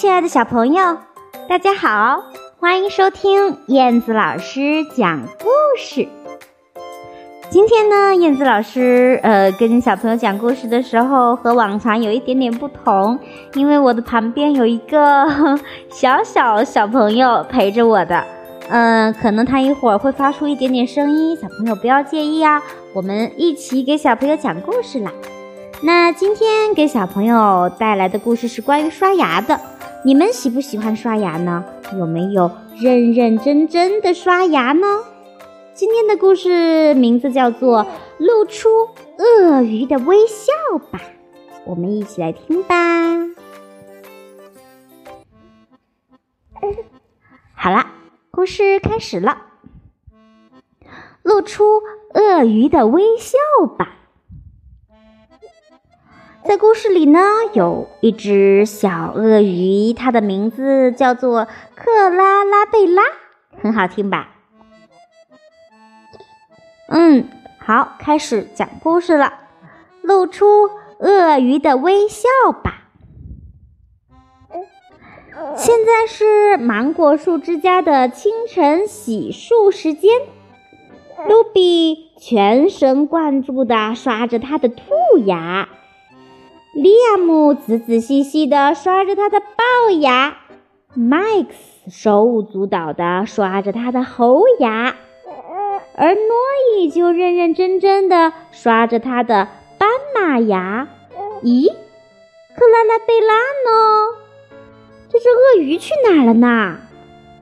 亲爱的小朋友，大家好，欢迎收听燕子老师讲故事。今天呢，燕子老师呃跟小朋友讲故事的时候和往常有一点点不同，因为我的旁边有一个 小小小朋友陪着我的，嗯，可能他一会儿会发出一点点声音，小朋友不要介意啊。我们一起给小朋友讲故事啦。那今天给小朋友带来的故事是关于刷牙的。你们喜不喜欢刷牙呢？有没有认认真真的刷牙呢？今天的故事名字叫做《露出鳄鱼的微笑吧》，我们一起来听吧。好了，故事开始了。露出鳄鱼的微笑吧。在故事里呢，有一只小鳄鱼，它的名字叫做克拉拉贝拉，很好听吧？嗯，好，开始讲故事了。露出鳄鱼的微笑吧。现在是芒果树之家的清晨洗漱时间，露比全神贯注地刷着他的兔牙。利亚姆仔仔细细地刷着他的龅牙，麦克斯手舞足蹈地刷着他的猴牙，而诺伊就认认真真地刷着他的斑马牙。咦，克拉拉贝拉呢？这只鳄鱼去哪儿了呢？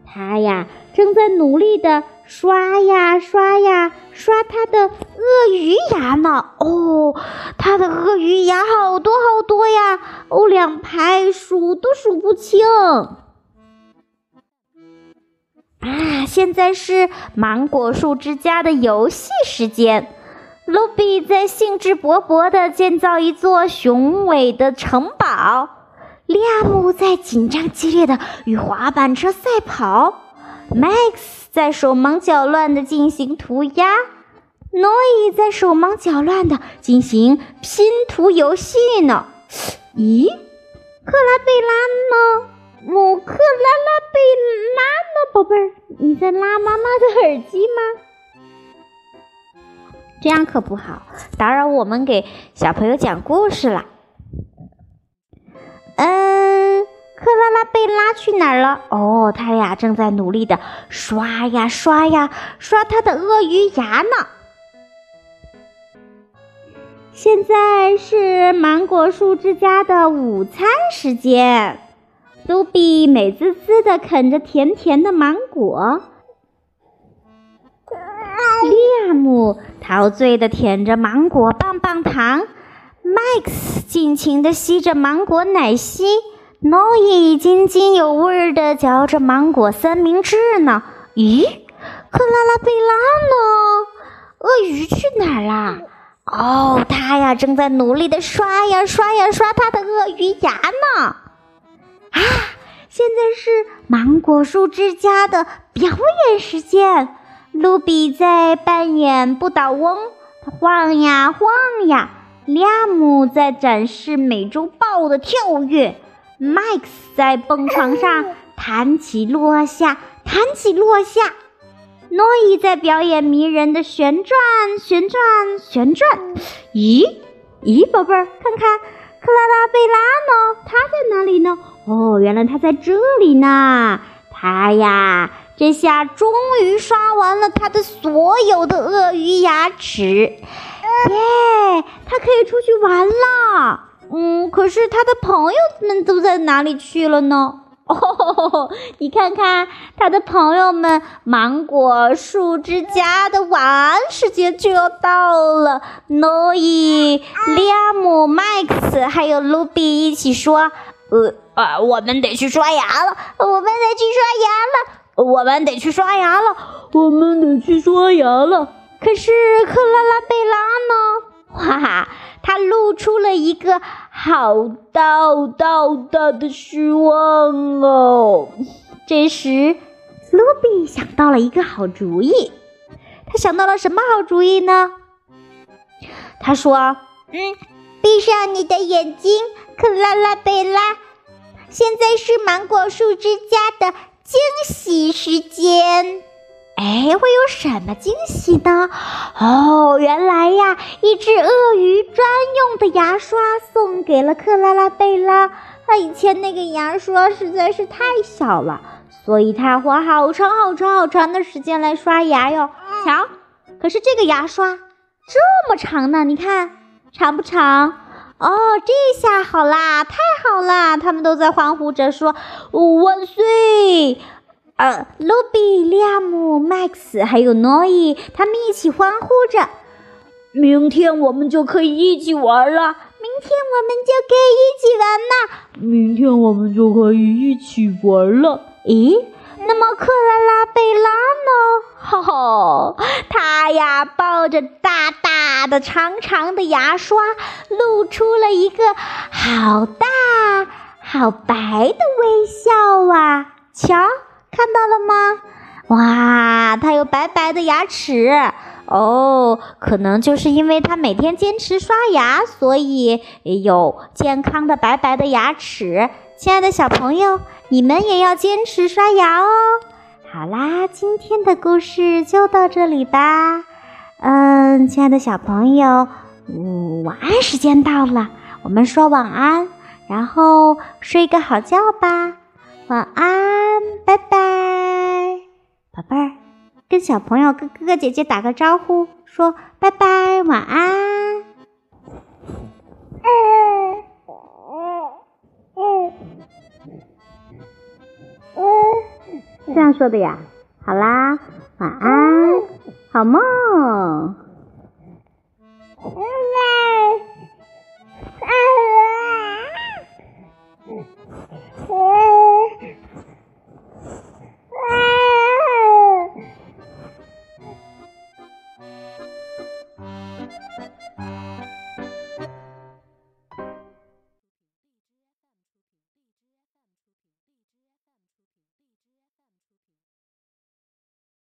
它呀，正在努力地。刷呀刷呀刷它的鳄鱼牙呢！哦，它的鳄鱼牙好多好多呀！哦，两排数都数不清。啊，现在是芒果树之家的游戏时间。露比在兴致勃勃地建造一座雄伟的城堡，利亚姆在紧张激烈的与滑板车赛跑。Max 在手忙脚乱地进行涂鸦，Noi 在手忙脚乱地进行拼图游戏呢。咦，克拉贝拉呢？姆克拉拉贝拉呢？宝贝儿，你在拉妈妈的耳机吗？这样可不好，打扰我们给小朋友讲故事了。嗯。克拉拉贝拉去哪儿了？哦，他俩正在努力的刷呀刷呀刷他的鳄鱼牙呢。现在是芒果树之家的午餐时间，卢比美滋滋的啃着甜甜的芒果，利亚姆陶醉的舔着芒果棒棒糖，麦克斯尽情的吸着芒果奶昔。诺伊津津有味地嚼着芒果三明治呢。咦，克拉拉贝拉呢？鳄鱼去哪儿啦？哦，它呀正在努力地刷呀刷呀刷它的鳄鱼牙呢。啊，现在是芒果树之家的表演时间。卢比在扮演不倒翁，它晃呀晃呀。利亚姆在展示美洲豹的跳跃。Max 在蹦床上弹起落下，弹起落下。诺伊在表演迷人的旋转，旋转，旋转。咦咦，宝贝儿，看看克拉拉贝拉呢？他在哪里呢？哦，原来他在这里呢。他呀，这下终于刷完了他的所有的鳄鱼牙齿。耶，他可以出去玩了。嗯，可是他的朋友们都在哪里去了呢？哦，你看看他的朋友们，芒果树之家的晚安时间就要到了。诺伊、利亚姆、麦克斯还有卢比一起说：“呃啊，我们得去刷牙了，我们得去刷牙了，我们得去刷牙了，我们得去刷牙了。”可是克拉拉贝拉呢？哈哈。他露出了一个好大好大的失望哦。这时，卢比想到了一个好主意。他想到了什么好主意呢？他说：“嗯，闭上你的眼睛，克拉拉贝拉。现在是芒果树之家的惊喜时间。哎，会有什么惊喜呢？哦，原来呀，一只鳄鱼专用的牙刷送给了克拉拉贝拉。他以前那个牙刷实在是太小了，所以他花好长好长好长的时间来刷牙哟。瞧，可是这个牙刷这么长呢，你看长不长？哦，这下好啦，太好啦！他们都在欢呼着说：“万岁！”呃，卢比、利亚姆、Max 还有诺伊，他们一起欢呼着。明天我们就可以一起玩了。明天我们就可以一起玩了。明天我们就可以一起玩了。咦，那么克拉拉贝拉呢？哈哈，她呀抱着大大的、长长的牙刷，露出了一个好大、好白的微笑啊！瞧。看到了吗？哇，它有白白的牙齿哦，可能就是因为它每天坚持刷牙，所以有健康的白白的牙齿。亲爱的小朋友，你们也要坚持刷牙哦。好啦，今天的故事就到这里吧。嗯，亲爱的小朋友，嗯，晚安时间到了，我们说晚安，然后睡个好觉吧。晚安，拜拜，宝贝儿，跟小朋友、跟哥哥姐姐打个招呼，说拜拜，晚安。这样说的呀，好啦，晚安，好梦。